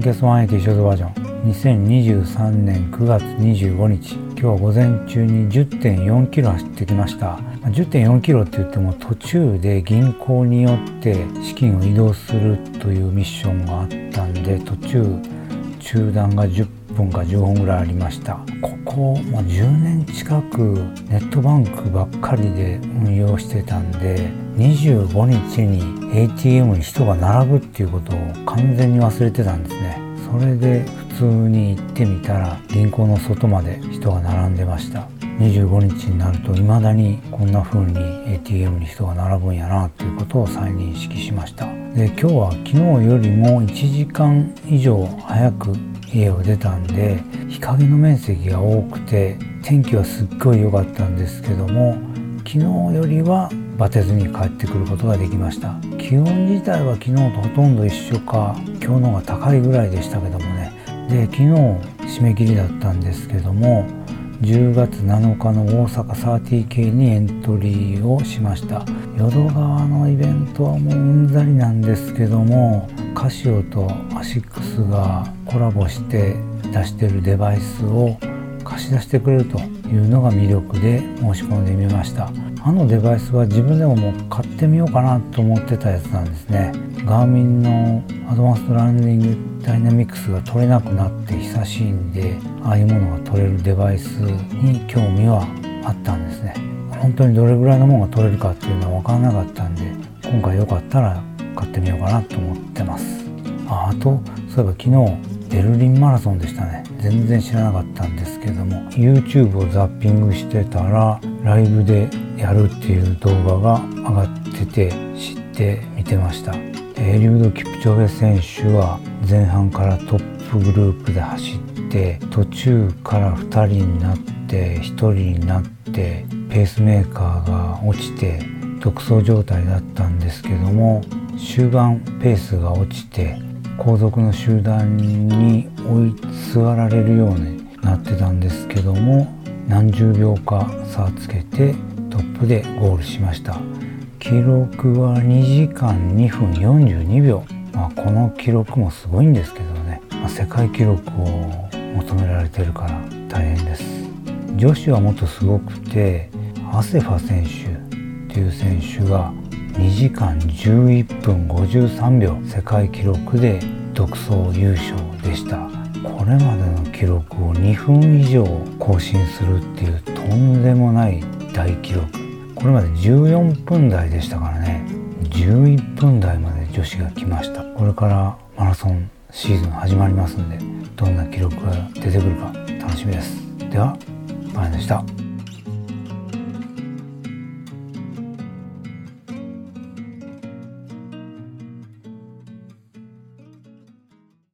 ンキャス180ショートバージョン。2023年9月25日。今日は午前中に1 0 4キロ走ってきました。1 0 4キロって言っても途中で銀行によって資金を移動するというミッションがあったんで途中中断が10分か10本ぐらいありました。ここ、まあ、10年近くネットバンクばっかりで運用してたんで25日に ATM に人が並ぶっていうことを完全に忘れてたんですね。それで普通に行ってみたら銀行の外まで人が並んでました。25日になると未だにこんな風に ATM に人が並ぶんやなっていうことを再認識しました。で今日は昨日よりも1時間以上早く家を出たんで日陰の面積が多くて天気はすっごい良かったんですけども昨日よりはバテずに帰ってくることができました。気温自体は昨日とほとんど一緒か。今日の方が高いぐらいでしたけどもね。で昨日締め切りだったんですけども10月7日の大阪 30K にエントリーをしました。淀川のイベントはもううんざりなんですけどもカシオとアシックスがコラボして出してるデバイスを貸し出してくれると。いうのが魅力で申し込んでみました。あのデバイスは自分でももう買ってみようかなと思ってたやつなんですね。ガーミンのアドバンストランディングダイナミクスが取れなくなって久しいんでああいうものが取れるデバイスに興味はあったんですね。本当にどれぐらいのものが取れるかっていうのは分からなかったんで今回よかったら買ってみようかなと思ってます。ああとそういえば昨日ベルリンマラソンでしたね。全然知らなかったんですけども YouTube をザッピングしてたらライブでやるっていう動画が上がってて知って見てました。エリュード・キプチョゲ選手は前半からトップグループで走って途中から2人になって1人になってペースメーカーが落ちて独走状態だったんですけども終盤ペースが落ちて後続の集団に追いすがられるようになってたんですけども何十秒か差つけてトップでゴールしました。記録は2時間2分42秒、まあ、この記録もすごいんですけどね、まあ、世界記録を求められてるから大変です。女子はもっとすごくてアセファ選手っていう選手が2時間11分53秒世界記録で独走優勝でした。これまでの記録を2分以上更新するっていうとんでもない大記録。これまで14分台でしたからね。11分台まで女子が来ました。これからマラソンシーズン始まりますんでどんな記録が出てくるか楽しみです。ではバイでした。